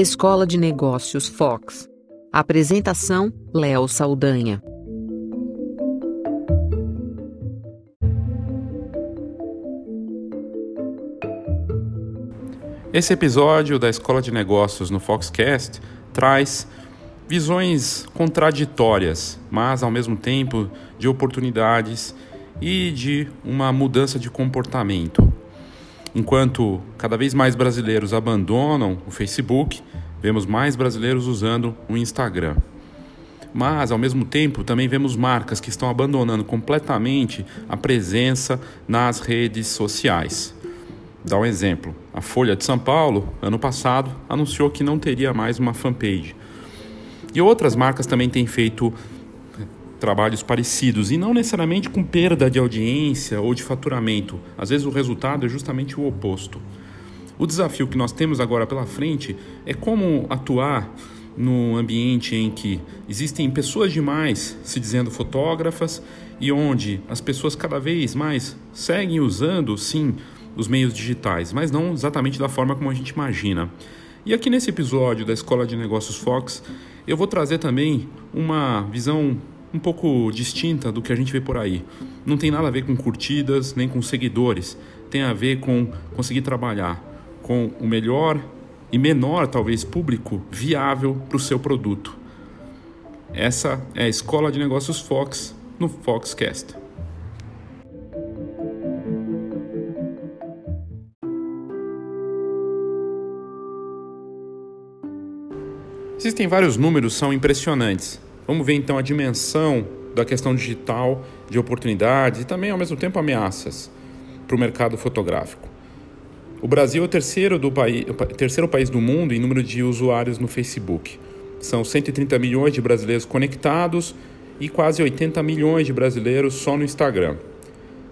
Escola de Negócios Fox. Apresentação: Léo Saldanha. Esse episódio da Escola de Negócios no Foxcast traz visões contraditórias, mas ao mesmo tempo de oportunidades e de uma mudança de comportamento. Enquanto cada vez mais brasileiros abandonam o Facebook, vemos mais brasileiros usando o Instagram. Mas, ao mesmo tempo, também vemos marcas que estão abandonando completamente a presença nas redes sociais. Dá um exemplo: a Folha de São Paulo, ano passado, anunciou que não teria mais uma fanpage. E outras marcas também têm feito trabalhos parecidos e não necessariamente com perda de audiência ou de faturamento. Às vezes o resultado é justamente o oposto. O desafio que nós temos agora pela frente é como atuar num ambiente em que existem pessoas demais se dizendo fotógrafas e onde as pessoas cada vez mais seguem usando, sim, os meios digitais, mas não exatamente da forma como a gente imagina. E aqui nesse episódio da Escola de Negócios Fox, eu vou trazer também uma visão um pouco distinta do que a gente vê por aí. Não tem nada a ver com curtidas nem com seguidores, tem a ver com conseguir trabalhar com o melhor e menor, talvez, público viável para o seu produto. Essa é a Escola de Negócios Fox no Foxcast. Existem vários números, são impressionantes. Vamos ver então a dimensão da questão digital, de oportunidades e também, ao mesmo tempo, ameaças para o mercado fotográfico. O Brasil é o terceiro, do país, o terceiro país do mundo em número de usuários no Facebook. São 130 milhões de brasileiros conectados e quase 80 milhões de brasileiros só no Instagram.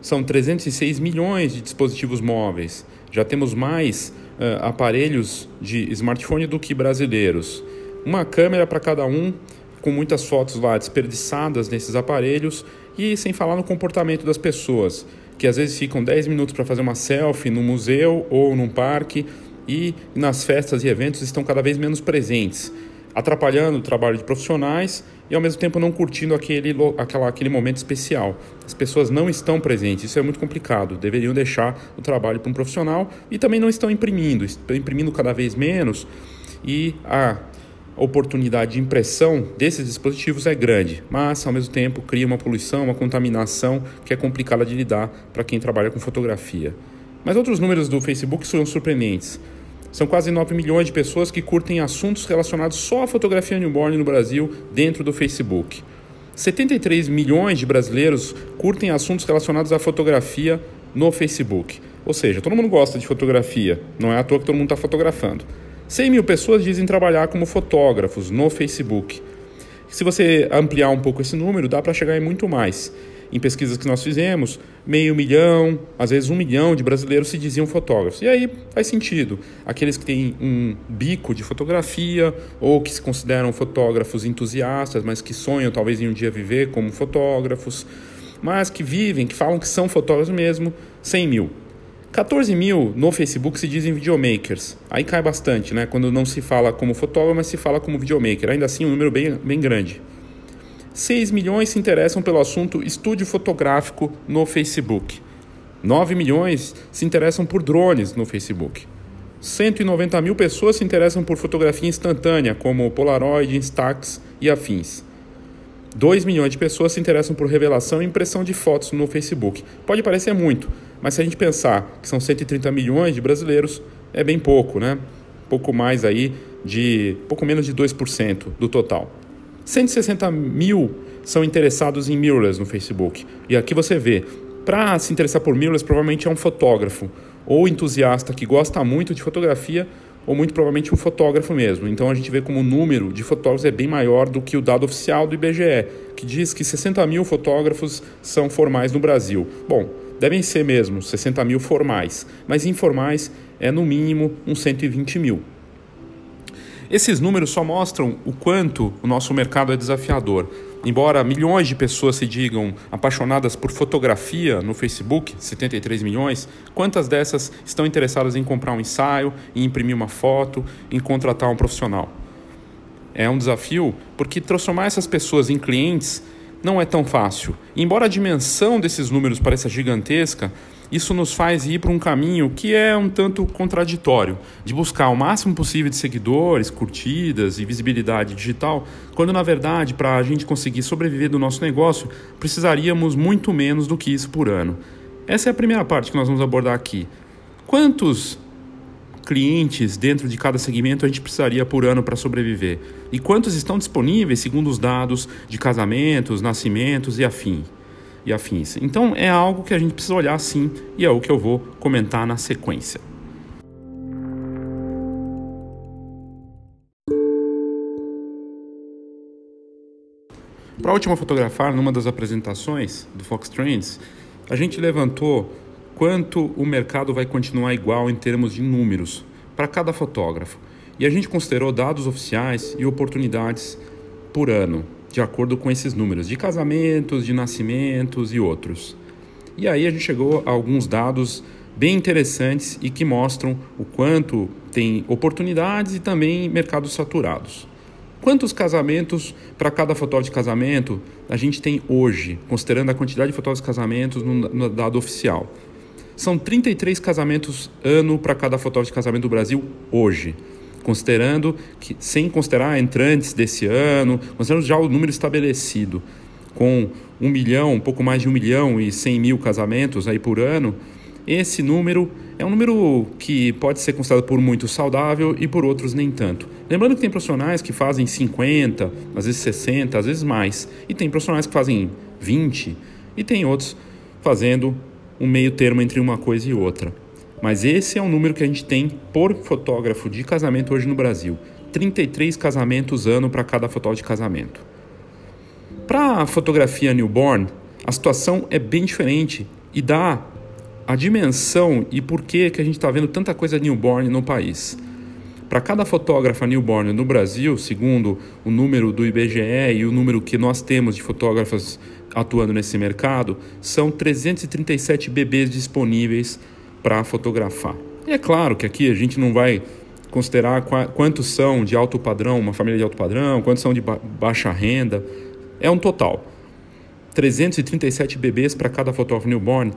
São 306 milhões de dispositivos móveis. Já temos mais uh, aparelhos de smartphone do que brasileiros. Uma câmera para cada um com muitas fotos lá desperdiçadas nesses aparelhos e sem falar no comportamento das pessoas, que às vezes ficam 10 minutos para fazer uma selfie no museu ou num parque e nas festas e eventos estão cada vez menos presentes, atrapalhando o trabalho de profissionais e ao mesmo tempo não curtindo aquele, aquela, aquele momento especial. As pessoas não estão presentes, isso é muito complicado. Deveriam deixar o trabalho para um profissional e também não estão imprimindo, estão imprimindo cada vez menos e a oportunidade de impressão desses dispositivos é grande, mas ao mesmo tempo cria uma poluição, uma contaminação que é complicada de lidar para quem trabalha com fotografia. Mas outros números do Facebook são surpreendentes. São quase 9 milhões de pessoas que curtem assuntos relacionados só à fotografia newborn no Brasil dentro do Facebook. 73 milhões de brasileiros curtem assuntos relacionados à fotografia no Facebook. Ou seja, todo mundo gosta de fotografia, não é à toa que todo mundo está fotografando. 100 mil pessoas dizem trabalhar como fotógrafos no Facebook. Se você ampliar um pouco esse número, dá para chegar em muito mais. Em pesquisas que nós fizemos, meio milhão, às vezes um milhão de brasileiros se diziam fotógrafos. E aí faz sentido. Aqueles que têm um bico de fotografia ou que se consideram fotógrafos entusiastas, mas que sonham talvez em um dia viver como fotógrafos, mas que vivem, que falam que são fotógrafos mesmo, 100 mil. 14 mil no Facebook se dizem videomakers. Aí cai bastante, né? Quando não se fala como fotógrafo, mas se fala como videomaker. Ainda assim, um número bem, bem grande. 6 milhões se interessam pelo assunto estúdio fotográfico no Facebook. 9 milhões se interessam por drones no Facebook. 190 mil pessoas se interessam por fotografia instantânea, como Polaroid, Instax e afins. 2 milhões de pessoas se interessam por revelação e impressão de fotos no Facebook. Pode parecer muito, mas se a gente pensar que são 130 milhões de brasileiros, é bem pouco, né? Pouco mais aí de pouco menos de 2% do total. 160 mil são interessados em mirrorless no Facebook. E aqui você vê, para se interessar por mirrorless, provavelmente é um fotógrafo ou entusiasta que gosta muito de fotografia ou muito provavelmente um fotógrafo mesmo. Então a gente vê como o número de fotógrafos é bem maior do que o dado oficial do IBGE, que diz que 60 mil fotógrafos são formais no Brasil. Bom, devem ser mesmo 60 mil formais, mas informais é no mínimo uns 120 mil. Esses números só mostram o quanto o nosso mercado é desafiador. embora milhões de pessoas se digam apaixonadas por fotografia no Facebook, 73 milhões, quantas dessas estão interessadas em comprar um ensaio, em imprimir uma foto, em contratar um profissional? É um desafio porque transformar essas pessoas em clientes não é tão fácil. Embora a dimensão desses números pareça gigantesca, isso nos faz ir para um caminho que é um tanto contraditório, de buscar o máximo possível de seguidores, curtidas e visibilidade digital, quando na verdade, para a gente conseguir sobreviver do nosso negócio, precisaríamos muito menos do que isso por ano. Essa é a primeira parte que nós vamos abordar aqui. Quantos clientes dentro de cada segmento a gente precisaria por ano para sobreviver? E quantos estão disponíveis segundo os dados de casamentos, nascimentos e afim? E afins. Então é algo que a gente precisa olhar sim e é o que eu vou comentar na sequência. Para a última fotografar, numa das apresentações do Fox Trends, a gente levantou quanto o mercado vai continuar igual em termos de números para cada fotógrafo. E a gente considerou dados oficiais e oportunidades por ano, de acordo com esses números de casamentos, de nascimentos e outros. E aí a gente chegou a alguns dados bem interessantes e que mostram o quanto tem oportunidades e também mercados saturados. Quantos casamentos para cada fotógrafo de casamento a gente tem hoje, considerando a quantidade de fotógrafos de casamentos no, no dado oficial? São 33 casamentos ano para cada fotógrafo de casamento do Brasil hoje. Considerando que, sem considerar entrantes desse ano, considerando já o número estabelecido, com um milhão, um pouco mais de um milhão e cem mil casamentos aí por ano, esse número é um número que pode ser considerado por muitos saudável e por outros nem tanto. Lembrando que tem profissionais que fazem 50, às vezes 60, às vezes mais, e tem profissionais que fazem 20 e tem outros fazendo um meio termo entre uma coisa e outra. Mas esse é o número que a gente tem por fotógrafo de casamento hoje no Brasil. 33 casamentos ano para cada fotógrafo de casamento. Para a fotografia newborn, a situação é bem diferente e dá a dimensão e por que, que a gente está vendo tanta coisa newborn no país. Para cada fotógrafa newborn no Brasil, segundo o número do IBGE e o número que nós temos de fotógrafas atuando nesse mercado, são 337 bebês disponíveis para fotografar. E é claro que aqui a gente não vai considerar quantos são de alto padrão, uma família de alto padrão, quantos são de ba baixa renda. É um total. 337 bebês para cada fotógrafo newborn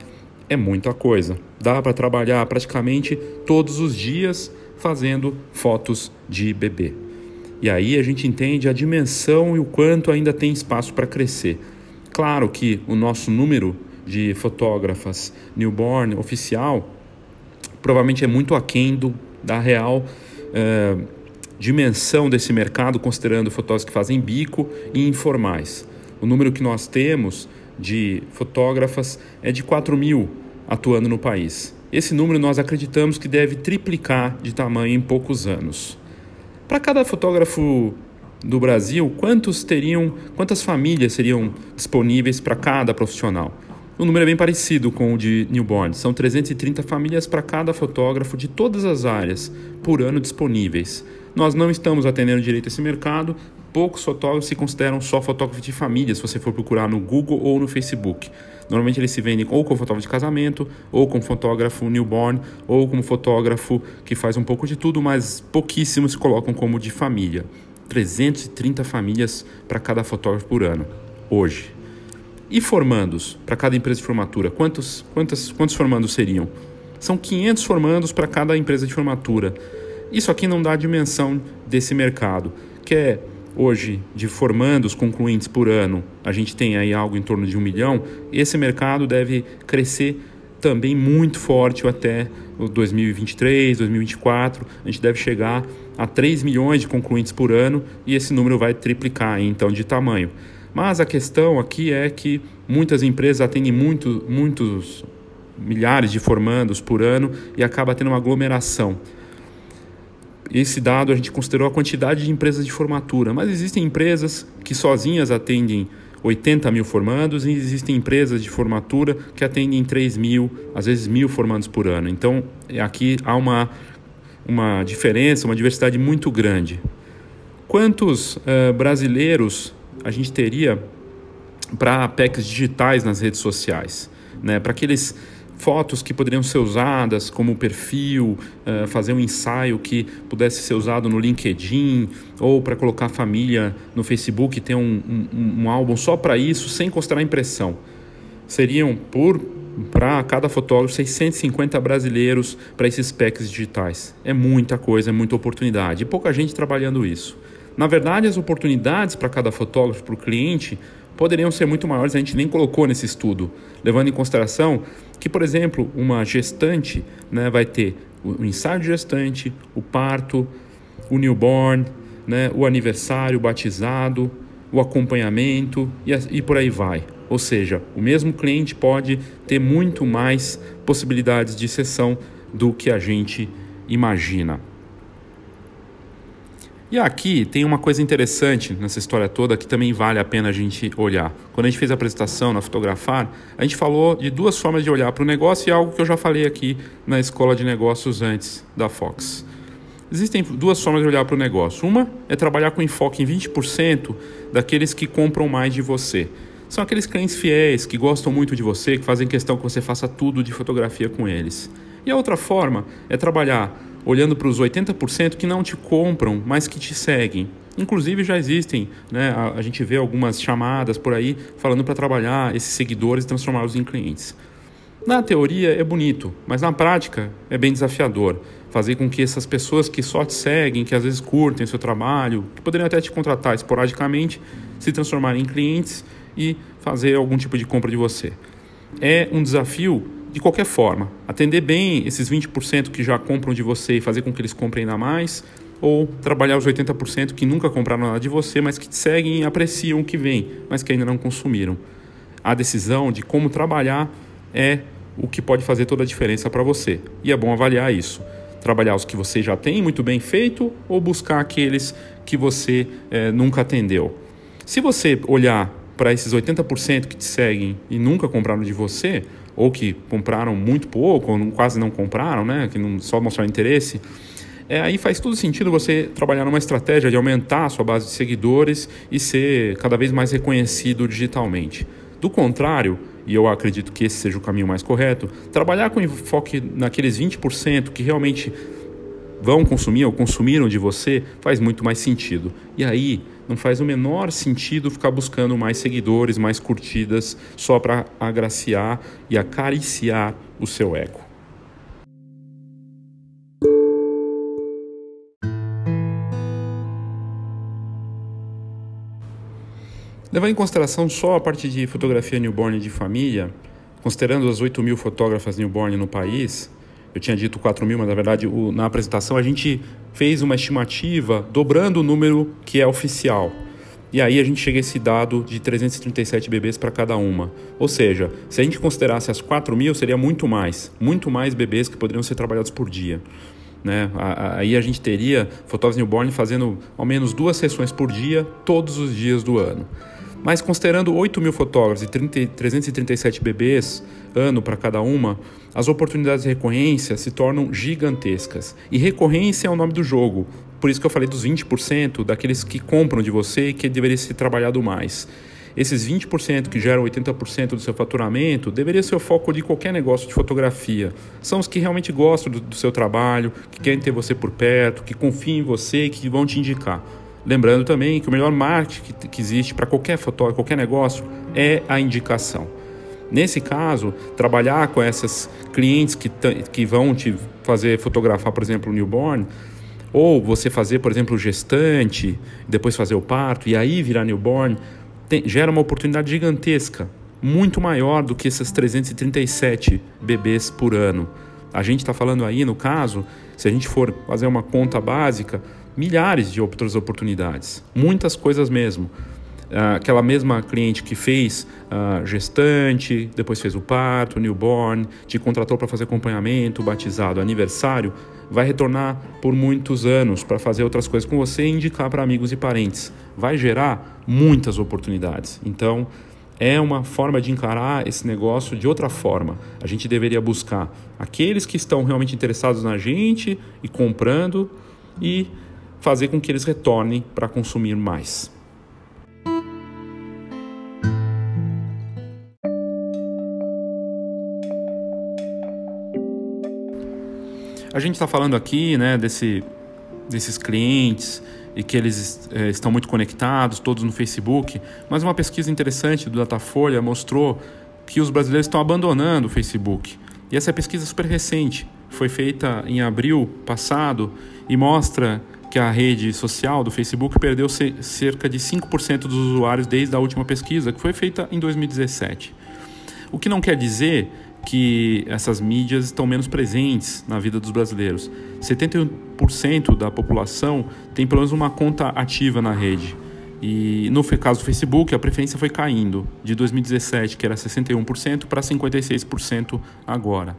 é muita coisa. Dá para trabalhar praticamente todos os dias fazendo fotos de bebê. E aí a gente entende a dimensão e o quanto ainda tem espaço para crescer. Claro que o nosso número de fotógrafas newborn oficial provavelmente é muito aquém do, da real eh, dimensão desse mercado, considerando fotógrafos que fazem bico e informais. O número que nós temos de fotógrafas é de 4 mil atuando no país. Esse número nós acreditamos que deve triplicar de tamanho em poucos anos. Para cada fotógrafo do Brasil, quantos teriam, quantas famílias seriam disponíveis para cada profissional? O número é bem parecido com o de newborn. São 330 famílias para cada fotógrafo de todas as áreas por ano disponíveis. Nós não estamos atendendo direito esse mercado. Poucos fotógrafos se consideram só fotógrafos de família, se você for procurar no Google ou no Facebook. Normalmente eles se vendem ou como fotógrafo de casamento, ou como fotógrafo newborn, ou como fotógrafo que faz um pouco de tudo, mas pouquíssimos se colocam como de família. 330 famílias para cada fotógrafo por ano, hoje. E formandos para cada empresa de formatura? Quantos, quantos, quantos formandos seriam? São 500 formandos para cada empresa de formatura. Isso aqui não dá a dimensão desse mercado, que é hoje de formandos concluintes por ano, a gente tem aí algo em torno de um milhão. Esse mercado deve crescer também muito forte até 2023, 2024. A gente deve chegar a 3 milhões de concluintes por ano e esse número vai triplicar então de tamanho. Mas a questão aqui é que muitas empresas atendem muito, muitos milhares de formandos por ano e acaba tendo uma aglomeração. Esse dado a gente considerou a quantidade de empresas de formatura, mas existem empresas que sozinhas atendem 80 mil formandos e existem empresas de formatura que atendem 3 mil, às vezes mil formandos por ano. Então aqui há uma uma diferença, uma diversidade muito grande. Quantos uh, brasileiros a gente teria para packs digitais nas redes sociais, né? para aqueles fotos que poderiam ser usadas como perfil, uh, fazer um ensaio que pudesse ser usado no LinkedIn ou para colocar a família no Facebook e ter um, um, um álbum só para isso, sem considerar impressão. Seriam por para cada fotógrafo 650 brasileiros para esses packs digitais. É muita coisa, é muita oportunidade e pouca gente trabalhando isso. Na verdade, as oportunidades para cada fotógrafo, para o cliente, poderiam ser muito maiores, a gente nem colocou nesse estudo, levando em consideração que, por exemplo, uma gestante né, vai ter o ensaio de gestante, o parto, o newborn, né, o aniversário, o batizado, o acompanhamento e, e por aí vai. Ou seja, o mesmo cliente pode ter muito mais possibilidades de sessão do que a gente imagina. E aqui tem uma coisa interessante nessa história toda que também vale a pena a gente olhar. Quando a gente fez a apresentação na Fotografar, a gente falou de duas formas de olhar para o negócio e algo que eu já falei aqui na escola de negócios antes da Fox. Existem duas formas de olhar para o negócio. Uma é trabalhar com enfoque em 20% daqueles que compram mais de você. São aqueles clientes fiéis que gostam muito de você, que fazem questão que você faça tudo de fotografia com eles. E a outra forma é trabalhar olhando para os 80% que não te compram, mas que te seguem. Inclusive já existem, né, a, a gente vê algumas chamadas por aí falando para trabalhar esses seguidores e transformá-los em clientes. Na teoria é bonito, mas na prática é bem desafiador. Fazer com que essas pessoas que só te seguem, que às vezes curtem seu trabalho, que poderiam até te contratar esporadicamente, se transformarem em clientes e fazer algum tipo de compra de você. É um desafio de qualquer forma, atender bem esses 20% que já compram de você e fazer com que eles comprem ainda mais, ou trabalhar os 80% que nunca compraram nada de você, mas que te seguem e apreciam o que vem, mas que ainda não consumiram. A decisão de como trabalhar é o que pode fazer toda a diferença para você. E é bom avaliar isso. Trabalhar os que você já tem muito bem feito ou buscar aqueles que você é, nunca atendeu. Se você olhar para esses 80% que te seguem e nunca compraram de você, ou que compraram muito pouco, ou não, quase não compraram, né, que não só mostraram interesse, é, aí faz todo sentido você trabalhar numa estratégia de aumentar a sua base de seguidores e ser cada vez mais reconhecido digitalmente. Do contrário, e eu acredito que esse seja o caminho mais correto, trabalhar com enfoque naqueles 20% que realmente vão consumir ou consumiram de você faz muito mais sentido. E aí não faz o menor sentido ficar buscando mais seguidores, mais curtidas, só para agraciar e acariciar o seu ego. Levando em consideração só a parte de fotografia newborn de família, considerando as 8 mil fotógrafas newborn no país, eu tinha dito 4 mil, mas na verdade o, na apresentação a gente fez uma estimativa dobrando o número que é oficial. E aí a gente chega a esse dado de 337 bebês para cada uma. Ou seja, se a gente considerasse as 4 mil, seria muito mais. Muito mais bebês que poderiam ser trabalhados por dia. Né? Aí a gente teria fotógrafos newborn fazendo ao menos duas sessões por dia, todos os dias do ano. Mas considerando 8 mil fotógrafos e 30, 337 bebês ano para cada uma, as oportunidades de recorrência se tornam gigantescas. E recorrência é o nome do jogo. Por isso que eu falei dos 20% daqueles que compram de você e que deveria ser trabalhado mais. Esses 20% que geram 80% do seu faturamento deveria ser o foco de qualquer negócio de fotografia. São os que realmente gostam do, do seu trabalho, que querem ter você por perto, que confiam em você e que vão te indicar. Lembrando também que o melhor marketing que, que existe para qualquer fotógrafo, qualquer negócio, é a indicação. Nesse caso, trabalhar com essas clientes que, que vão te fazer fotografar, por exemplo, o newborn, ou você fazer, por exemplo, o gestante, depois fazer o parto e aí virar newborn, tem, gera uma oportunidade gigantesca, muito maior do que esses 337 bebês por ano. A gente está falando aí, no caso, se a gente for fazer uma conta básica, milhares de outras oportunidades, muitas coisas mesmo. Uh, aquela mesma cliente que fez uh, gestante, depois fez o parto, newborn, te contratou para fazer acompanhamento, batizado, aniversário, vai retornar por muitos anos para fazer outras coisas com você e indicar para amigos e parentes. Vai gerar muitas oportunidades. Então, é uma forma de encarar esse negócio de outra forma. A gente deveria buscar aqueles que estão realmente interessados na gente e comprando e fazer com que eles retornem para consumir mais. A gente está falando aqui né, desse, desses clientes e que eles eh, estão muito conectados, todos no Facebook, mas uma pesquisa interessante do Datafolha mostrou que os brasileiros estão abandonando o Facebook. E essa pesquisa é super recente, foi feita em abril passado e mostra que a rede social do Facebook perdeu cerca de 5% dos usuários desde a última pesquisa, que foi feita em 2017. O que não quer dizer que essas mídias estão menos presentes na vida dos brasileiros. 71% da população tem pelo menos uma conta ativa na rede. E no caso do Facebook, a preferência foi caindo de 2017, que era 61%, para 56% agora.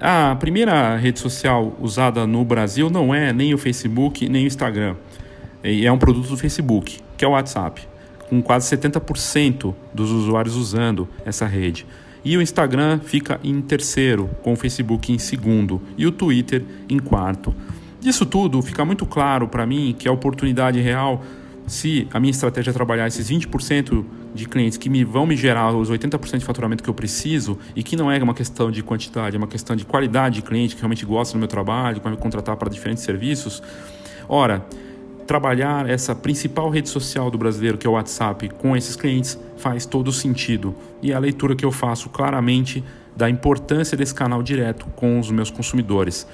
A primeira rede social usada no Brasil não é nem o Facebook nem o Instagram. É um produto do Facebook, que é o WhatsApp, com quase 70% dos usuários usando essa rede. E o Instagram fica em terceiro, com o Facebook em segundo e o Twitter em quarto. Disso tudo, fica muito claro para mim que a oportunidade real, se a minha estratégia é trabalhar esses 20% de clientes que me vão me gerar os 80% de faturamento que eu preciso e que não é uma questão de quantidade, é uma questão de qualidade de cliente que realmente gosta do meu trabalho, que vai me contratar para diferentes serviços. Ora, trabalhar essa principal rede social do brasileiro, que é o WhatsApp, com esses clientes faz todo sentido. E é a leitura que eu faço claramente da importância desse canal direto com os meus consumidores.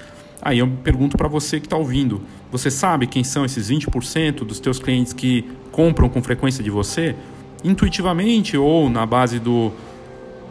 Aí eu pergunto para você que está ouvindo: você sabe quem são esses 20% dos teus clientes que compram com frequência de você? Intuitivamente ou na base do,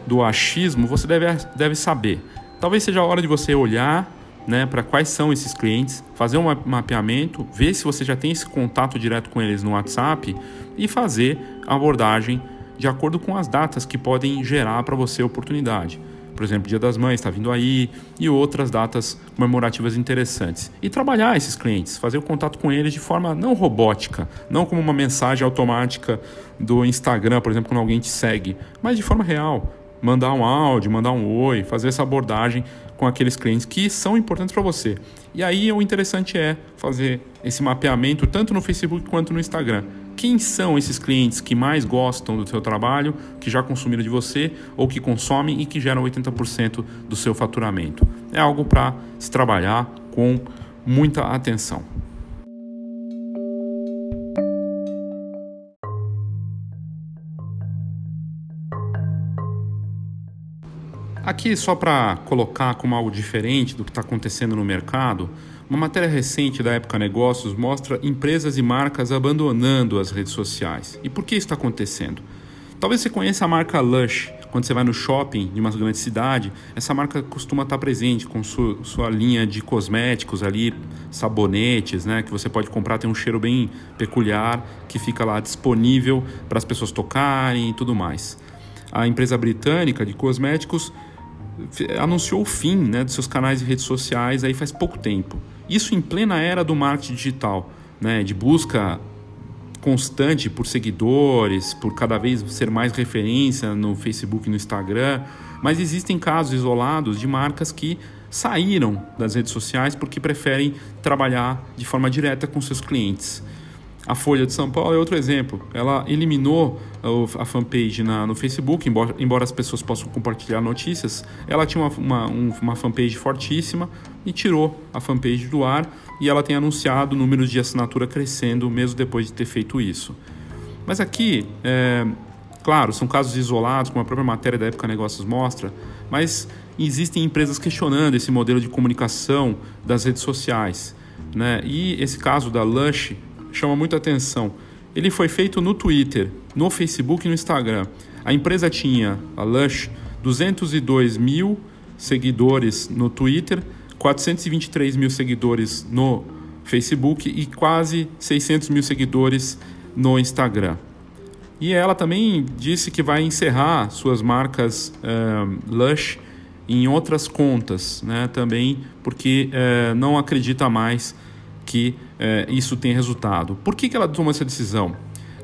do achismo, você deve, deve saber. Talvez seja a hora de você olhar né, para quais são esses clientes, fazer um mapeamento, ver se você já tem esse contato direto com eles no WhatsApp e fazer a abordagem de acordo com as datas que podem gerar para você oportunidade. Por exemplo, Dia das Mães está vindo aí e outras datas comemorativas interessantes. E trabalhar esses clientes, fazer o contato com eles de forma não robótica, não como uma mensagem automática do Instagram, por exemplo, quando alguém te segue, mas de forma real. Mandar um áudio, mandar um oi, fazer essa abordagem com aqueles clientes que são importantes para você. E aí o interessante é fazer esse mapeamento tanto no Facebook quanto no Instagram. Quem são esses clientes que mais gostam do seu trabalho, que já consumiram de você ou que consomem e que geram 80% do seu faturamento? É algo para se trabalhar com muita atenção. Aqui, só para colocar como algo diferente do que está acontecendo no mercado, uma matéria recente da Época Negócios mostra empresas e marcas abandonando as redes sociais. E por que isso está acontecendo? Talvez você conheça a marca Lush. Quando você vai no shopping de uma grande cidade, essa marca costuma estar presente com sua, sua linha de cosméticos ali, sabonetes, né, que você pode comprar, tem um cheiro bem peculiar que fica lá disponível para as pessoas tocarem e tudo mais. A empresa britânica de cosméticos anunciou o fim né, dos seus canais de redes sociais aí faz pouco tempo. Isso em plena era do marketing digital, né, de busca constante por seguidores, por cada vez ser mais referência no Facebook e no Instagram. Mas existem casos isolados de marcas que saíram das redes sociais porque preferem trabalhar de forma direta com seus clientes. A Folha de São Paulo é outro exemplo. Ela eliminou a fanpage na, no Facebook, embora, embora as pessoas possam compartilhar notícias. Ela tinha uma, uma, uma fanpage fortíssima e tirou a fanpage do ar. E ela tem anunciado números de assinatura crescendo mesmo depois de ter feito isso. Mas aqui, é, claro, são casos isolados, como a própria matéria da Época Negócios mostra, mas existem empresas questionando esse modelo de comunicação das redes sociais. Né? E esse caso da Lush chama muita atenção. Ele foi feito no Twitter, no Facebook e no Instagram. A empresa tinha, a Lush, 202 mil seguidores no Twitter, 423 mil seguidores no Facebook e quase 600 mil seguidores no Instagram. E ela também disse que vai encerrar suas marcas uh, Lush em outras contas, né, também porque uh, não acredita mais que é, isso tem resultado. Por que, que ela tomou essa decisão?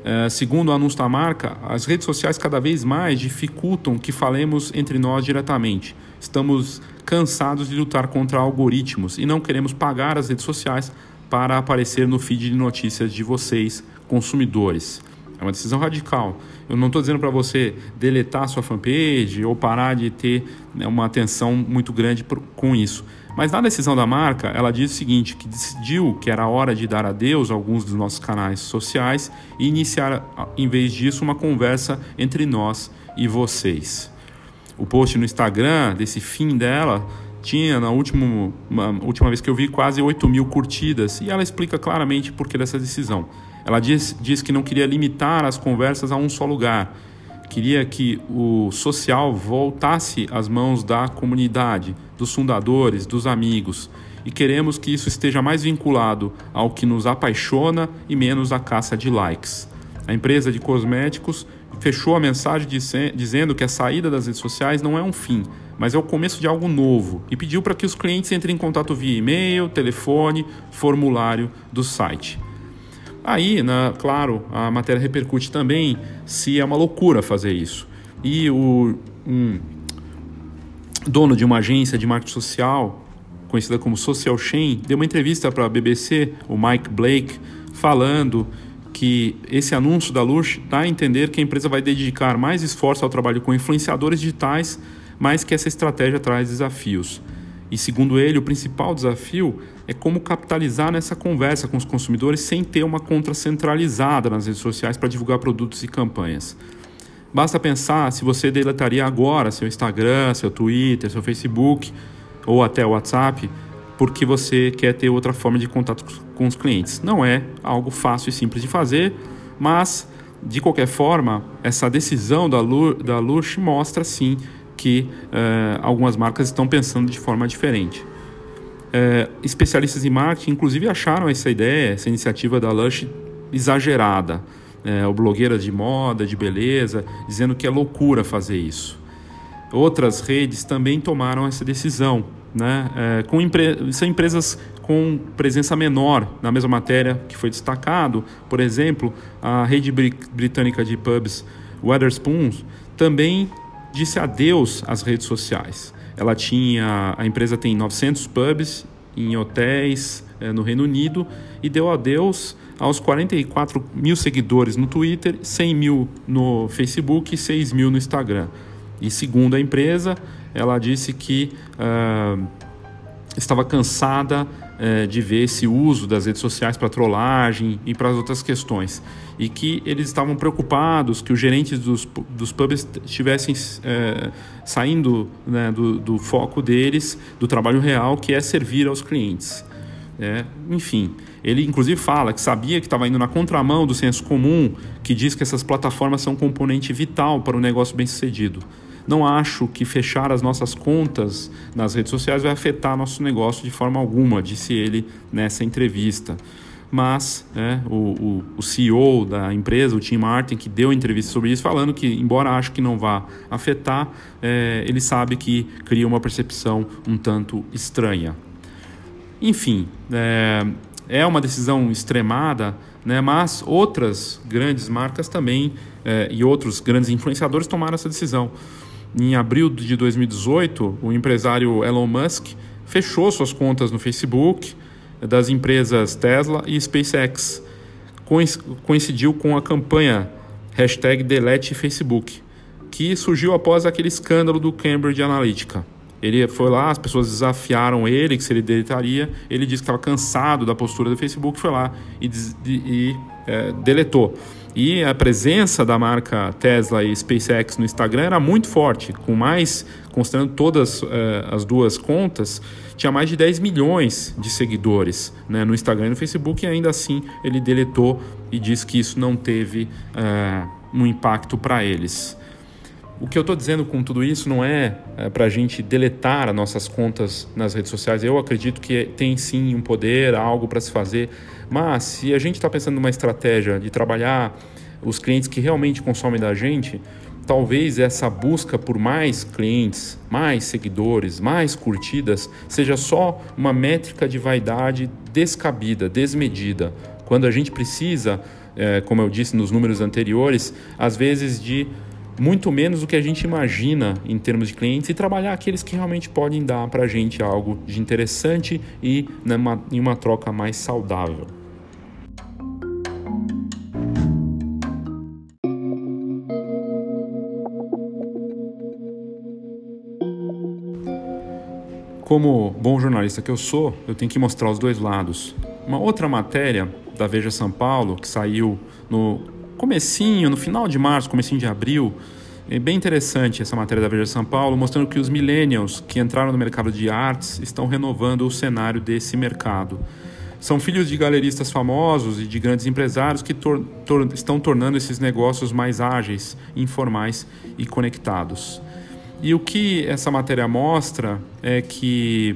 É, segundo o anúncio da marca, as redes sociais cada vez mais dificultam que falemos entre nós diretamente. Estamos cansados de lutar contra algoritmos e não queremos pagar as redes sociais para aparecer no feed de notícias de vocês, consumidores. É uma decisão radical. Eu não estou dizendo para você deletar sua fanpage ou parar de ter né, uma atenção muito grande com isso Mas na decisão da marca, ela diz o seguinte, que decidiu que era hora de dar adeus a alguns dos nossos canais sociais e iniciar, em vez disso, uma conversa entre nós e vocês. O post no Instagram desse fim dela tinha, na última, última vez que eu vi, quase 8 mil curtidas e ela explica claramente por que dessa decisão. Ela diz, diz que não queria limitar as conversas a um só lugar, queria que o social voltasse às mãos da comunidade, dos fundadores, dos amigos, e queremos que isso esteja mais vinculado ao que nos apaixona e menos à caça de likes. A empresa de cosméticos fechou a mensagem dizendo que a saída das redes sociais não é um fim, mas é o começo de algo novo e pediu para que os clientes entrem em contato via e-mail, telefone, formulário do site. Aí, na, claro, a matéria repercute também se é uma loucura fazer isso. E o um dono de uma agência de marketing social, conhecida como Social Chain, deu uma entrevista para a BBC, o Mike Blake, falando que esse anúncio da Lush dá a entender que a empresa vai dedicar mais esforço ao trabalho com influenciadores digitais, mas que essa estratégia traz desafios. E segundo ele, o principal desafio é como capitalizar nessa conversa com os consumidores sem ter uma conta centralizada nas redes sociais para divulgar produtos e campanhas. Basta pensar se você deletaria agora seu Instagram, seu Twitter, seu Facebook ou até o WhatsApp porque você quer ter outra forma de contato com os clientes. Não é algo fácil e simples de fazer, mas de qualquer forma, essa decisão da, da Lush mostra sim que uh, algumas marcas estão pensando de forma diferente. Uh, especialistas em marketing, inclusive, acharam essa ideia, essa iniciativa da Lush exagerada. Uh, ou blogueiras de moda, de beleza, dizendo que é loucura fazer isso. Outras redes também tomaram essa decisão. Né? É, com empre são empresas com presença menor na mesma matéria que foi destacado. Por exemplo, a rede britânica de pubs Wetherspoons também disse adeus às redes sociais. Ela tinha, a empresa tem 900 pubs em hotéis é, no Reino Unido e deu adeus aos 44 mil seguidores no Twitter, 100 mil no Facebook e 6 mil no Instagram. E segundo a empresa, ela disse que uh, estava cansada uh, de ver esse uso das redes sociais para trollagem e para as outras questões. E que eles estavam preocupados que os gerentes dos, dos pubs estivessem uh, saindo né, do, do, foco deles, do trabalho real, que é servir aos clientes. É, enfim, ele inclusive fala que sabia que estava indo na contramão do senso comum que diz que essas plataformas são um componente vital para o negócio bem sucedido. Não acho que fechar as nossas contas nas redes sociais vai afetar nosso negócio de forma alguma, disse ele nessa entrevista. Mas é, o, o, o, CEO da empresa, o Tim Martin, que deu entrevista sobre isso, falando que, embora acho que não vá afetar, é, ele sabe que cria uma percepção um tanto estranha. Enfim, é, é uma decisão extremada, né, mas outras grandes marcas também é, e outros grandes influenciadores tomaram essa decisão. Em abril de 2018, o empresário Elon Musk fechou suas contas no Facebook das empresas Tesla e SpaceX. Coincidiu com a campanha hashtag Delete Facebook, que surgiu após aquele escândalo do Cambridge Analytica. Ele foi lá, as pessoas desafiaram ele que se ele deletaria. Ele disse que estava cansado da postura do Facebook, foi lá e, e, é, deletou. E a presença da marca Tesla e SpaceX no Instagram era muito forte, com mais, considerando todas uh, as duas contas, tinha mais de 10 milhões de seguidores né, no Instagram e no Facebook, e ainda assim ele deletou e disse que isso não teve uh, um impacto para eles. O que eu estou dizendo com tudo isso não é, é para a gente deletar as nossas contas nas redes sociais. Eu acredito que tem sim um poder, algo para se fazer, mas se a gente está pensando numa estratégia de trabalhar os clientes que realmente consomem da gente, talvez essa busca por mais clientes, mais seguidores, mais curtidas, seja só uma métrica de vaidade descabida, desmedida, quando a gente precisa, é, como eu disse nos números anteriores, às vezes de muito menos do que a gente imagina em termos de clientes e trabalhar aqueles que realmente podem dar para a gente algo de interessante e numa, em uma troca mais saudável. como bom jornalista que eu sou, eu tenho que mostrar os dois lados. Uma outra matéria da Veja São Paulo, que saiu no comecinho, no final de março, comecinho de abril, é bem interessante essa matéria da Veja São Paulo, mostrando que os millennials que entraram no mercado de artes estão renovando o cenário desse mercado. São filhos de galeristas famosos e de grandes empresários que tor tor estão tornando esses negócios mais ágeis, informais e conectados. E o que essa matéria mostra é que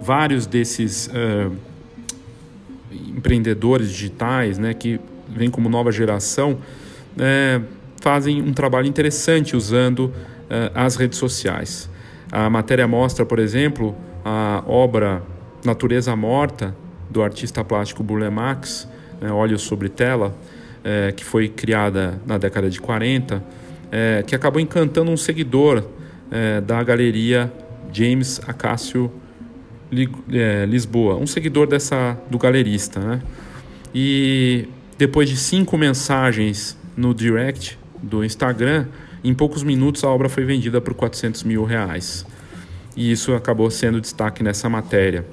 vários desses uh, empreendedores digitais, né, que vêm como nova geração, uh, fazem um trabalho interessante usando uh, as redes sociais. A matéria mostra, por exemplo, a obra Natureza Morta do artista plástico Burle Marx, né, Olhos sobre Tela, que foi criada na década de 40, que acabou encantando um seguidor é, da galeria James Acácio é, Lisboa, um seguidor dessa do galerista, né? E depois de cinco mensagens no direct do Instagram, em poucos minutos a obra foi vendida por 400 mil reais. E isso acabou sendo destaque nessa matéria.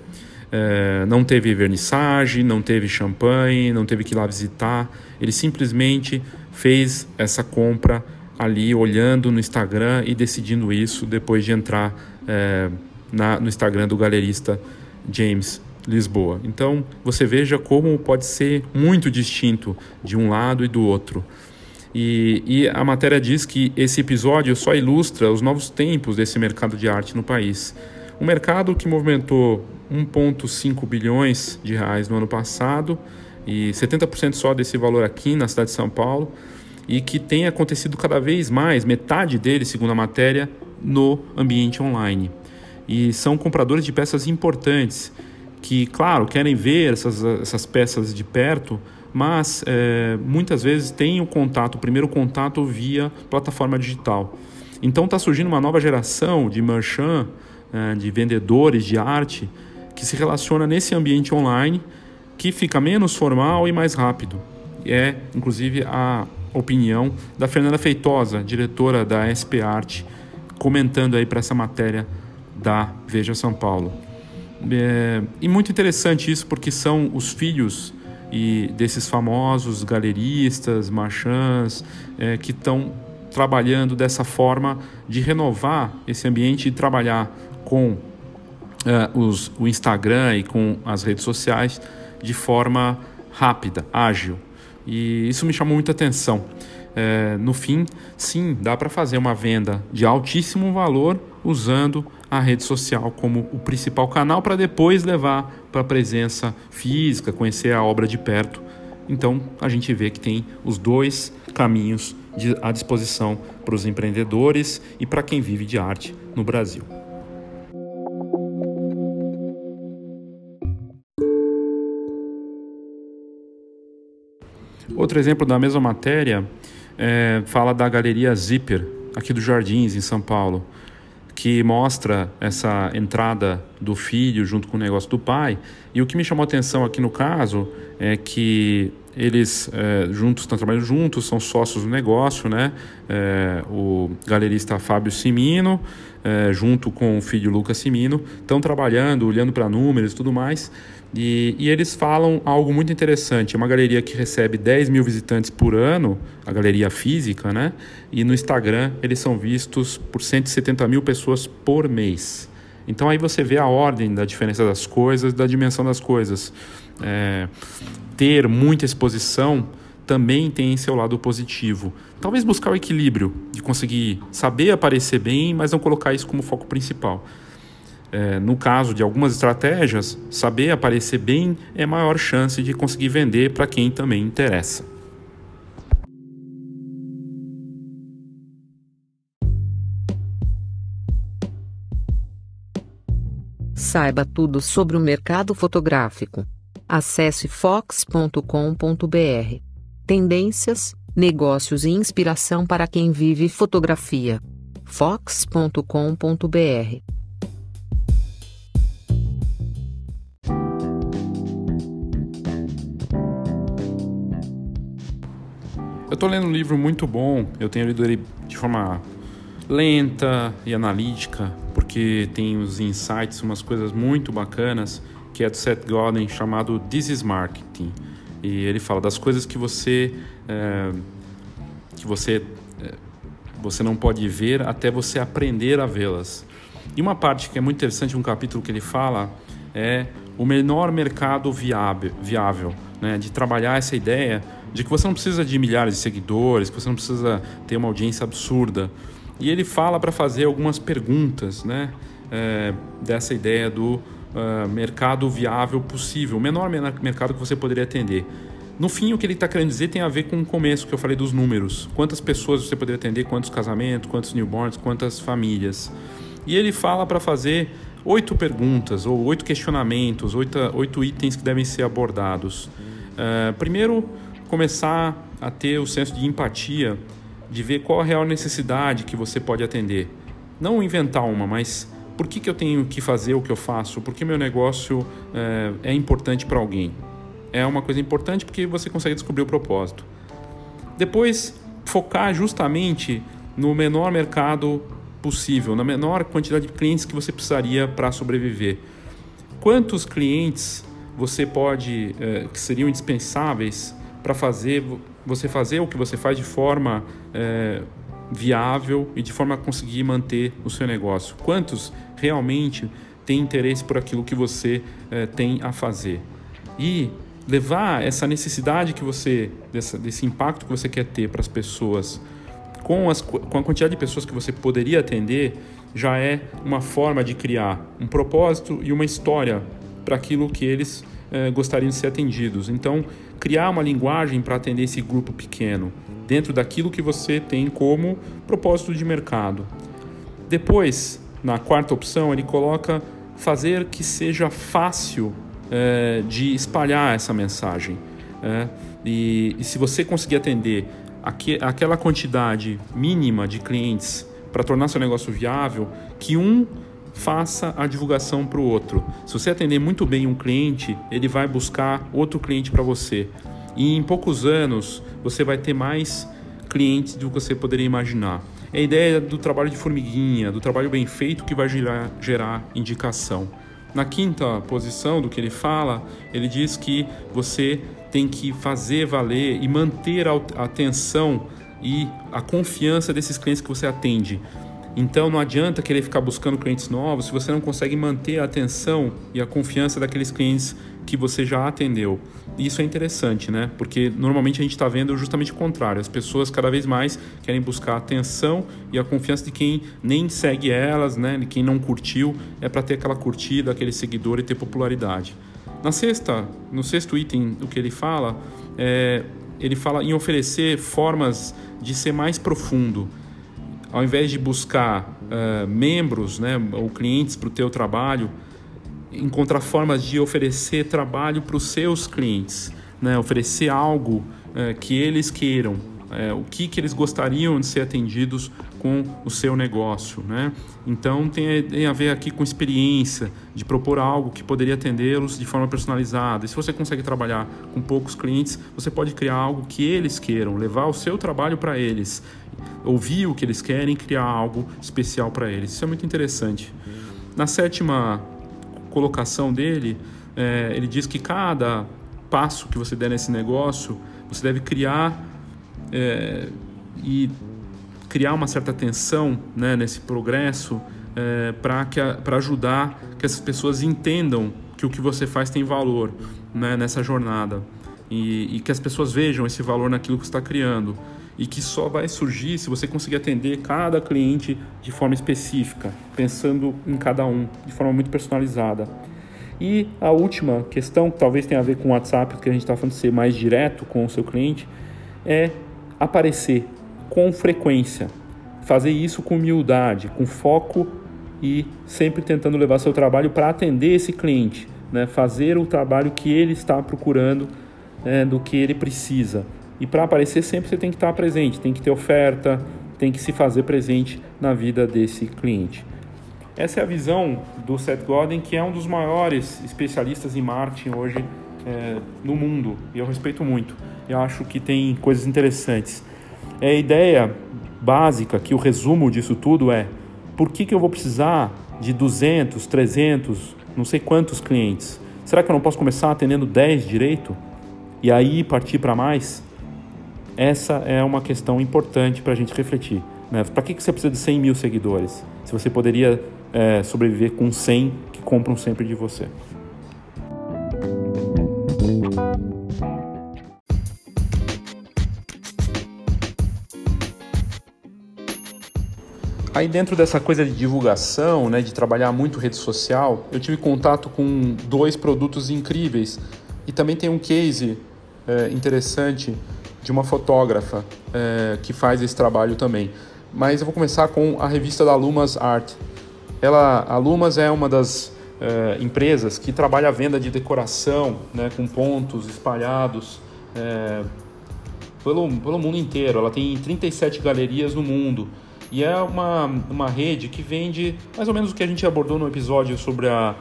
É, não teve vernissage, não teve champanhe, não teve que ir lá visitar. Ele simplesmente fez essa compra ali olhando no Instagram e decidindo isso depois de entrar é, na, no Instagram do galerista James Lisboa. Então você veja como pode ser muito distinto de um lado e do outro. E, e, a matéria diz que esse episódio só ilustra os novos tempos desse mercado de arte no país. Um mercado que movimentou 1,5 bilhões de reais no ano passado e 70% só desse valor aqui na cidade de São Paulo e que tem acontecido cada vez mais, metade dele, segundo a matéria, no ambiente online. E são compradores de peças importantes que, claro, querem ver essas, essas peças de perto, mas é, muitas vezes têm o contato, o primeiro contato via plataforma digital. Então está surgindo uma nova geração de merchant, é, de vendedores de arte, que se relaciona nesse ambiente online que fica menos formal e mais rápido. É, inclusive, a opinião da Fernanda Feitosa, diretora da SP Arte, comentando aí para essa matéria da Veja São Paulo. É, e muito interessante isso porque são os filhos e desses famosos galeristas, marchands, é, que estão trabalhando dessa forma de renovar esse ambiente e trabalhar com é, os, o Instagram e com as redes sociais de forma rápida, ágil. E isso me chamou muita atenção. É, no fim, sim, dá para fazer uma venda de altíssimo valor usando a rede social como o principal canal para depois levar para a presença física, conhecer a obra de perto. Então a gente vê que tem os dois caminhos de, à disposição para os empreendedores e para quem vive de arte no Brasil. Outro exemplo da mesma matéria é, fala da galeria Zipper, aqui dos Jardins, em São Paulo, que mostra essa entrada do filho junto com o negócio do pai. E o que me chamou a atenção aqui no caso é que eles é, juntos estão trabalhando juntos, são sócios do negócio, né? É, o galerista Fábio Simino, é, junto com o filho Lucas Simino, estão trabalhando, olhando para números e tudo mais. E, e, eles falam algo muito interessante. É uma galeria que recebe 10 mil visitantes por ano, a galeria física, né? E no Instagram eles são vistos por 170 mil pessoas por mês. Então aí você vê a ordem da diferença das coisas, da dimensão das coisas. É, ter muita exposição também tem seu lado positivo. Talvez buscar o equilíbrio de conseguir saber aparecer bem, mas não colocar isso como foco principal. É, no caso de algumas estratégias, saber aparecer bem é maior chance de conseguir vender para quem também interessa. Saiba tudo sobre o mercado fotográfico. Acesse fox.com.br. Tendências, negócios e inspiração para quem vive fotografia. fox.com.br Eu estou lendo um livro muito bom, eu tenho lido ele de forma lenta e analítica, porque tem os insights, umas coisas muito bacanas, que é do Seth Godin, chamado This is Marketing. E ele fala das coisas que você é, que você é, você não pode ver até você aprender a vê-las. E uma parte que é muito interessante, um capítulo que ele fala é o menor mercado viável, viável né, de trabalhar essa ideia de que você não precisa de milhares de seguidores, que você não precisa ter uma audiência absurda. E ele fala para fazer algumas perguntas né, é, dessa ideia do uh, mercado viável possível, o menor mercado que você poderia atender. No fim, o que ele está querendo dizer tem a ver com o começo que eu falei dos números. Quantas pessoas você poderia atender, quantos casamentos, quantos newborns, quantas famílias. E ele fala para fazer oito perguntas ou oito questionamentos, oito, oito itens que devem ser abordados. Uh, primeiro, começar a ter o senso de empatia, de ver qual a real necessidade que você pode atender. Não inventar uma, mas por que, que eu tenho que fazer o que eu faço? Por que meu negócio uh, é importante para alguém? É uma coisa importante porque você consegue descobrir o propósito. Depois, focar justamente no menor mercado possível, na menor quantidade de clientes que você precisaria para sobreviver. Quantos clientes você pode, eh, que seriam indispensáveis para fazer você fazer o que você faz de forma eh, viável e de forma a conseguir manter o seu negócio? Quantos realmente têm interesse por aquilo que você eh, tem a fazer? E levar essa necessidade que você, dessa, desse impacto que você quer ter para as pessoas, com, as, com a quantidade de pessoas que você poderia atender, já é uma forma de criar um propósito e uma história para aquilo que eles eh, gostariam de ser atendidos. Então, criar uma linguagem para atender esse grupo pequeno, dentro daquilo que você tem como propósito de mercado. Depois, na quarta opção, ele coloca fazer que seja fácil é, de espalhar essa mensagem. É, e, e, se você conseguir atender aqu aquela quantidade mínima de clientes para tornar seu negócio viável, que um faça a divulgação para o outro. Se você atender muito bem um cliente, ele vai buscar outro cliente para você. E em poucos anos você vai ter mais clientes do que você poderia imaginar. É a ideia do trabalho de formiguinha, do trabalho bem feito que vai gerar, gerar indicação. Na quinta posição do que ele fala, ele diz que você tem que fazer valer e manter a atenção e a confiança desses clientes que você atende. Então não adianta querer ficar buscando clientes novos se você não consegue manter a atenção e a confiança daqueles clientes que você já atendeu. Isso é interessante, né? Porque normalmente a gente está vendo justamente o contrário. As pessoas cada vez mais querem buscar a atenção e a confiança de quem nem segue elas, né? De quem não curtiu, é para ter aquela curtida, aquele seguidor e ter popularidade. Na sexta, no sexto item do que ele fala, é, ele fala em oferecer formas de ser mais profundo. Ao invés de buscar uh, membros, né, ou clientes para o teu trabalho, encontrar formas de oferecer trabalho para os seus clientes, né? oferecer algo é, que eles queiram, é, o que, que eles gostariam de ser atendidos com o seu negócio. Né? Então tem, tem a ver aqui com experiência, de propor algo que poderia atendê-los de forma personalizada. E se você consegue trabalhar com poucos clientes, você pode criar algo que eles queiram, levar o seu trabalho para eles, ouvir o que eles querem, criar algo especial para eles. Isso é muito interessante. Na sétima colocação dele, é, ele diz que cada passo que você der nesse negócio, você deve criar é, e criar uma certa atenção né, nesse progresso é, para ajudar que essas pessoas entendam que o que você faz tem valor né, nessa jornada e, e que as pessoas vejam esse valor naquilo que está criando e que só vai surgir se você conseguir atender cada cliente de forma específica, pensando em cada um, de forma muito personalizada. E a última questão, que talvez tenha a ver com o WhatsApp, que a gente está falando de ser mais direto com o seu cliente, é aparecer com frequência. Fazer isso com humildade, com foco e sempre tentando levar seu trabalho para atender esse cliente, né? fazer o trabalho que ele está procurando, né? do que ele precisa. E para aparecer sempre você tem que estar presente, tem que ter oferta, tem que se fazer presente na vida desse cliente. Essa é a visão do Seth Godin, que é um dos maiores especialistas em marketing hoje é, no mundo, e eu respeito muito. Eu acho que tem coisas interessantes. É a ideia básica, que o resumo disso tudo é: por que, que eu vou precisar de 200, 300, não sei quantos clientes? Será que eu não posso começar atendendo 10 direito e aí partir para mais? Essa é uma questão importante para a gente refletir. Né? Para que, que você precisa de 100 mil seguidores? Se você poderia é, sobreviver com 100 que compram sempre de você. Aí dentro dessa coisa de divulgação, né, de trabalhar muito rede social, eu tive contato com dois produtos incríveis e também tem um case é, interessante de uma fotógrafa é, que faz esse trabalho também. Mas eu vou começar com a revista da Lumas Art. Ela, a Lumas é uma das é, empresas que trabalha a venda de decoração, né, com pontos espalhados é, pelo, pelo mundo inteiro. Ela tem 37 galerias no mundo. E é uma, uma rede que vende mais ou menos o que a gente abordou no episódio sobre a,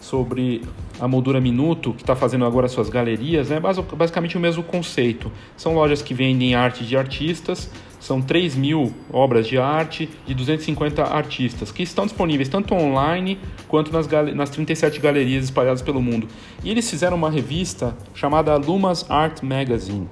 sobre a Moldura Minuto, que está fazendo agora suas galerias, é basicamente o mesmo conceito. São lojas que vendem arte de artistas, são 3 mil obras de arte de 250 artistas, que estão disponíveis tanto online quanto nas, nas 37 galerias espalhadas pelo mundo. E eles fizeram uma revista chamada Lumas Art Magazine.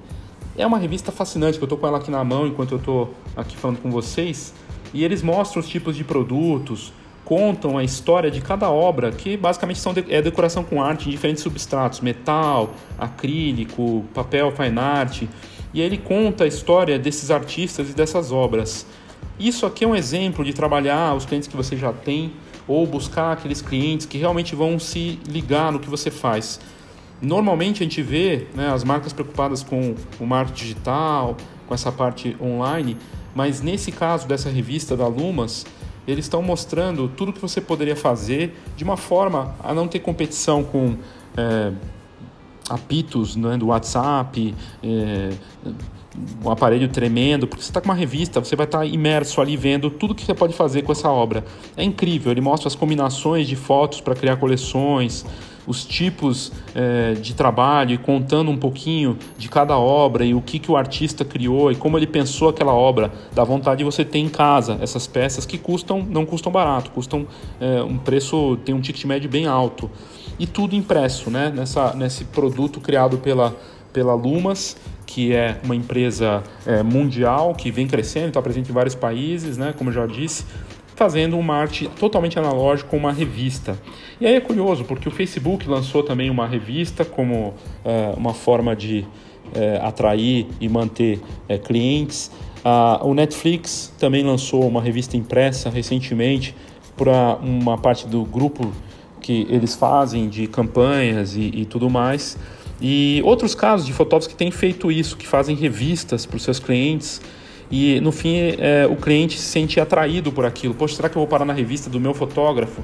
É uma revista fascinante, que eu estou com ela aqui na mão enquanto eu estou aqui falando com vocês. E eles mostram os tipos de produtos, contam a história de cada obra, que basicamente são de, é decoração com arte em diferentes substratos, metal, acrílico, papel, fine art. E ele conta a história desses artistas e dessas obras. Isso aqui é um exemplo de trabalhar os clientes que você já tem ou buscar aqueles clientes que realmente vão se ligar no que você faz. Normalmente a gente vê né, as marcas preocupadas com o marketing digital, com essa parte online, mas nesse caso dessa revista da Lumas, eles estão mostrando tudo que você poderia fazer de uma forma a não ter competição com é, apitos né, do WhatsApp, é, um aparelho tremendo, porque você está com uma revista, você vai estar tá imerso ali vendo tudo que você pode fazer com essa obra. É incrível, ele mostra as combinações de fotos para criar coleções, os tipos é, de trabalho e contando um pouquinho de cada obra e o que, que o artista criou e como ele pensou aquela obra. Dá vontade de você ter em casa essas peças que custam, não custam barato, custam é, um preço, tem um ticket médio bem alto. E tudo impresso, né? Nessa, nesse produto criado pela, pela Lumas, que é uma empresa é, mundial que vem crescendo, está presente em vários países, né? Como eu já disse, fazendo uma arte totalmente analógica com uma revista. E aí é curioso, porque o Facebook lançou também uma revista como é, uma forma de é, atrair e manter é, clientes. O Netflix também lançou uma revista impressa recentemente para uma parte do grupo que eles fazem de campanhas e, e tudo mais. E outros casos de fotógrafos que têm feito isso, que fazem revistas para os seus clientes e no fim é, o cliente se sente atraído por aquilo. Poxa, será que eu vou parar na revista do meu fotógrafo?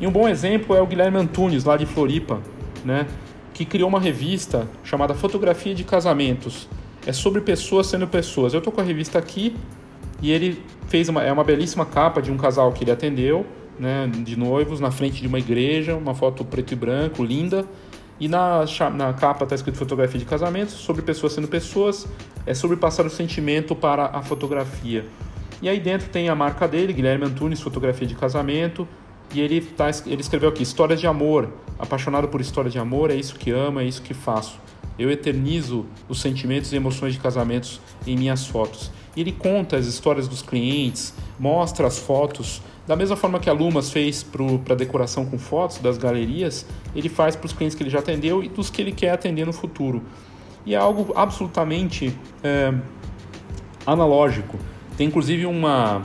E um bom exemplo é o Guilherme Antunes, lá de Floripa, né? que criou uma revista chamada Fotografia de Casamentos. É sobre pessoas sendo pessoas. Eu estou com a revista aqui e ele fez uma, é uma belíssima capa de um casal que ele atendeu, né, de noivos, na frente de uma igreja, uma foto preto e branco, linda. E na, na capa está escrito fotografia de casamento, sobre pessoas sendo pessoas, é sobre passar o sentimento para a fotografia. E aí dentro tem a marca dele, Guilherme Antunes, fotografia de casamento, e ele, tá, ele escreveu aqui, histórias de amor, apaixonado por histórias de amor, é isso que amo, é isso que faço. Eu eternizo os sentimentos e emoções de casamentos em minhas fotos. E ele conta as histórias dos clientes, mostra as fotos da mesma forma que a Lumas fez para decoração com fotos das galerias, ele faz para os clientes que ele já atendeu e dos que ele quer atender no futuro. E é algo absolutamente é, analógico. Tem inclusive uma,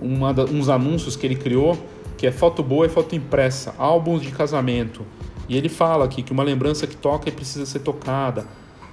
uma, uns anúncios que ele criou que é foto boa e foto impressa, álbuns de casamento. E ele fala aqui que uma lembrança que toca e precisa ser tocada.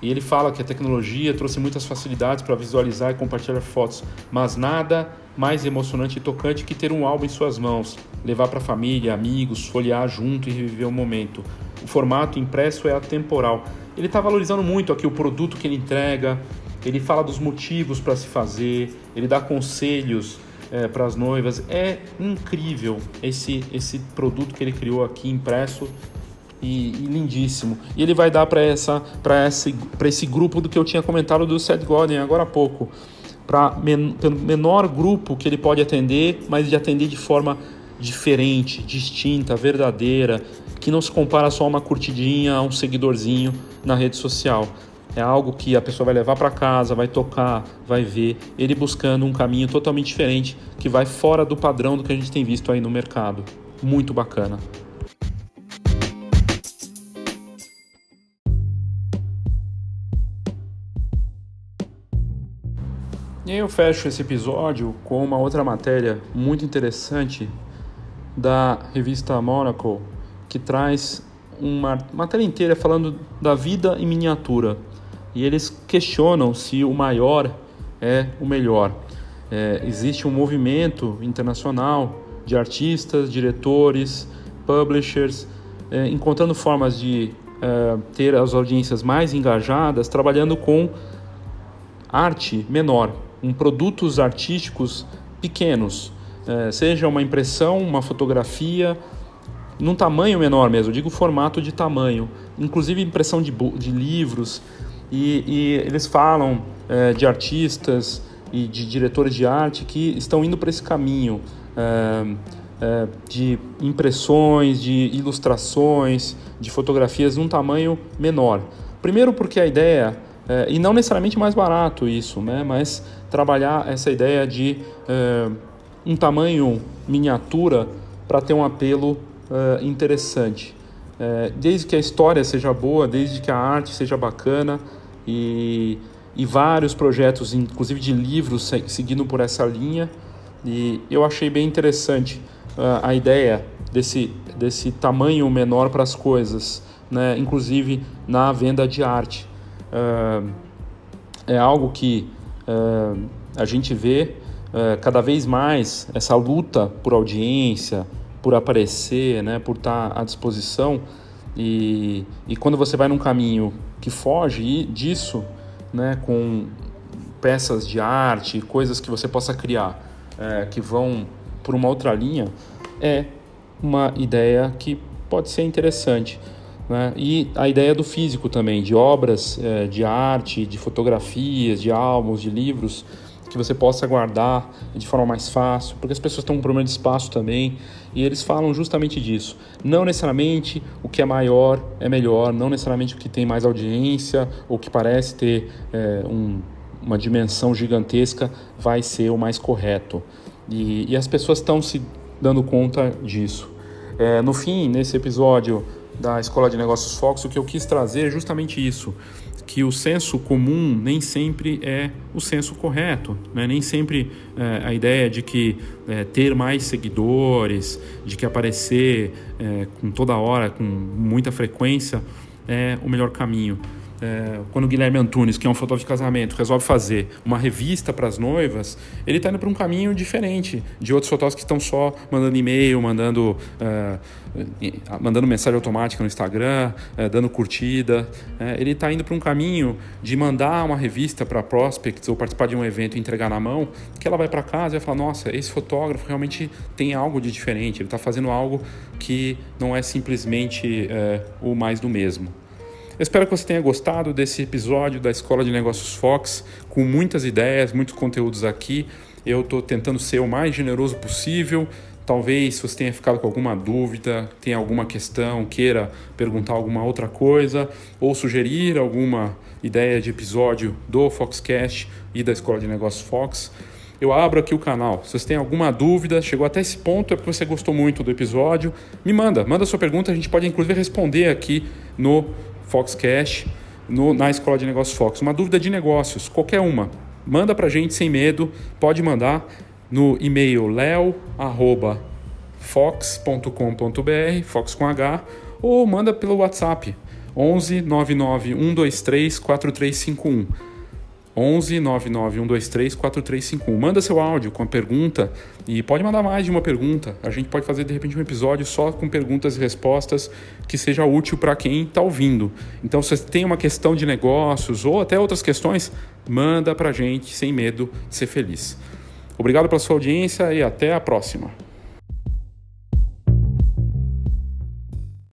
E ele fala que a tecnologia trouxe muitas facilidades para visualizar e compartilhar fotos, mas nada mais emocionante e tocante que ter um álbum em suas mãos, levar para a família, amigos, folhear junto e reviver o momento. O formato impresso é atemporal. Ele está valorizando muito aqui o produto que ele entrega, ele fala dos motivos para se fazer, ele dá conselhos é, para as noivas. É incrível esse, esse produto que ele criou aqui impresso e, e lindíssimo. E ele vai dar para essa, esse, esse grupo do que eu tinha comentado do Seth Godin agora há pouco para men menor grupo que ele pode atender, mas de atender de forma diferente, distinta, verdadeira, que não se compara só a uma curtidinha, a um seguidorzinho na rede social. É algo que a pessoa vai levar para casa, vai tocar, vai ver, ele buscando um caminho totalmente diferente, que vai fora do padrão do que a gente tem visto aí no mercado. Muito bacana. Eu fecho esse episódio com uma outra matéria muito interessante da revista Monaco, que traz uma matéria inteira falando da vida em miniatura. E eles questionam se o maior é o melhor. É, existe um movimento internacional de artistas, diretores, publishers, é, encontrando formas de é, ter as audiências mais engajadas, trabalhando com arte menor, em produtos artísticos pequenos, é, seja uma impressão, uma fotografia, num tamanho menor mesmo, digo formato de tamanho, inclusive impressão de, de livros, e, e, eles falam é, de artistas e de diretores de arte que estão indo para esse caminho é, é, de impressões, de ilustrações, de fotografias num tamanho menor. Primeiro porque a ideia é, e não necessariamente mais barato isso, né? mas trabalhar essa ideia de é, um tamanho miniatura para ter um apelo é, interessante. É, desde que a história seja boa, desde que a arte seja bacana e, e vários projetos, inclusive de livros, seguindo por essa linha. E eu achei bem interessante uh, a ideia desse, desse tamanho menor para as coisas, né? inclusive na venda de arte é algo que a gente vê cada vez mais essa luta por audiência, por aparecer, né, por estar à disposição. E, e quando você vai num caminho que foge disso, né, com peças de arte, coisas que você possa criar é, que vão por uma outra linha, é uma ideia que pode ser interessante. Né? E a ideia do físico também, de obras é, de arte, de fotografias, de álbuns, de livros, que você possa guardar de forma mais fácil, porque as pessoas estão com problema de espaço também, e eles falam justamente disso. Não necessariamente o que é maior é melhor, não necessariamente o que tem mais audiência ou que parece ter é, um, uma dimensão gigantesca vai ser o mais correto. E, e as pessoas estão se dando conta disso. É, no fim, nesse episódio, da Escola de Negócios Fox, o que eu quis trazer é justamente isso, que o senso comum nem sempre é o senso correto, né? nem sempre é, a ideia de que é, ter mais seguidores, de que aparecer é, com toda hora, com muita frequência, é o melhor caminho é, quando o Guilherme Antunes, que é um fotógrafo de casamento, resolve fazer uma revista para as noivas, ele está indo para um caminho diferente de outros fotógrafos que estão só mandando e-mail, mandando, é, mandando mensagem automática no Instagram, é, dando curtida. É, ele está indo para um caminho de mandar uma revista para prospects ou participar de um evento e entregar na mão, que ela vai para casa e vai falar: nossa, esse fotógrafo realmente tem algo de diferente, ele está fazendo algo que não é simplesmente o mais do mesmo. Espero que você tenha gostado desse episódio da Escola de Negócios Fox, com muitas ideias, muitos conteúdos aqui. Eu estou tentando ser o mais generoso possível. Talvez você tenha ficado com alguma dúvida, tenha alguma questão, queira perguntar alguma outra coisa ou sugerir alguma ideia de episódio do Foxcast e da Escola de Negócios Fox, eu abro aqui o canal. Se você tem alguma dúvida, chegou até esse ponto, é porque você gostou muito do episódio, me manda, manda sua pergunta, a gente pode inclusive responder aqui no Foxcast no, na Escola de Negócios Fox. Uma dúvida de negócios, qualquer uma, manda para a gente sem medo, pode mandar no e-mail leo@fox.com.br, fox com H, ou manda pelo WhatsApp 11 99 123 4351. 11 99 123 4351. Manda seu áudio com a pergunta e pode mandar mais de uma pergunta. A gente pode fazer de repente um episódio só com perguntas e respostas que seja útil para quem está ouvindo. Então, se você tem uma questão de negócios ou até outras questões, manda para a gente sem medo de ser feliz. Obrigado pela sua audiência e até a próxima.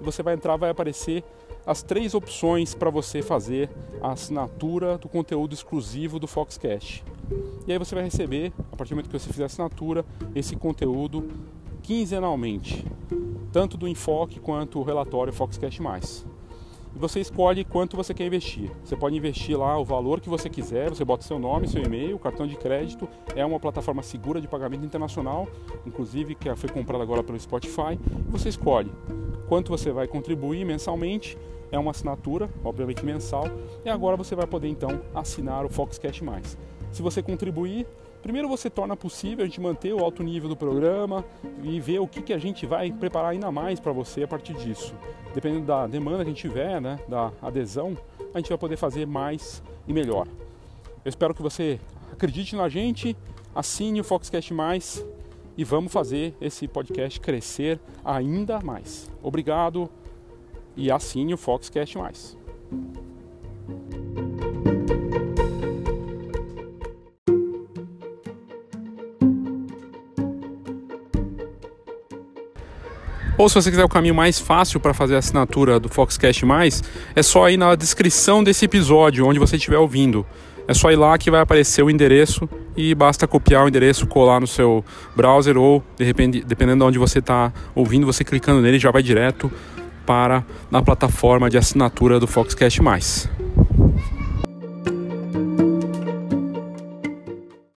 você vai entrar, vai aparecer as três opções para você fazer a assinatura do conteúdo exclusivo do Foxcast. E aí você vai receber, a partir do momento que você fizer a assinatura, esse conteúdo quinzenalmente, tanto do enfoque quanto o relatório Foxcast+. E você escolhe quanto você quer investir. Você pode investir lá o valor que você quiser, você bota seu nome, seu e-mail, cartão de crédito. É uma plataforma segura de pagamento internacional, inclusive que foi comprada agora pelo Spotify. Você escolhe quanto você vai contribuir mensalmente é uma assinatura, obviamente mensal, e agora você vai poder então assinar o Foxcast Mais. Se você contribuir, primeiro você torna possível a gente manter o alto nível do programa e ver o que, que a gente vai preparar ainda mais para você a partir disso. Dependendo da demanda que a gente tiver, né, da adesão, a gente vai poder fazer mais e melhor. Eu espero que você acredite na gente, assine o Foxcast Mais e vamos fazer esse podcast crescer ainda mais. Obrigado e assine o Foxcast Mais. Ou se você quiser o caminho mais fácil para fazer a assinatura do Foxcast Mais, é só ir na descrição desse episódio, onde você estiver ouvindo. É só ir lá que vai aparecer o endereço e basta copiar o endereço, colar no seu browser ou, de repente, dependendo de onde você está ouvindo, você clicando nele já vai direto para na plataforma de assinatura do Foxcast+.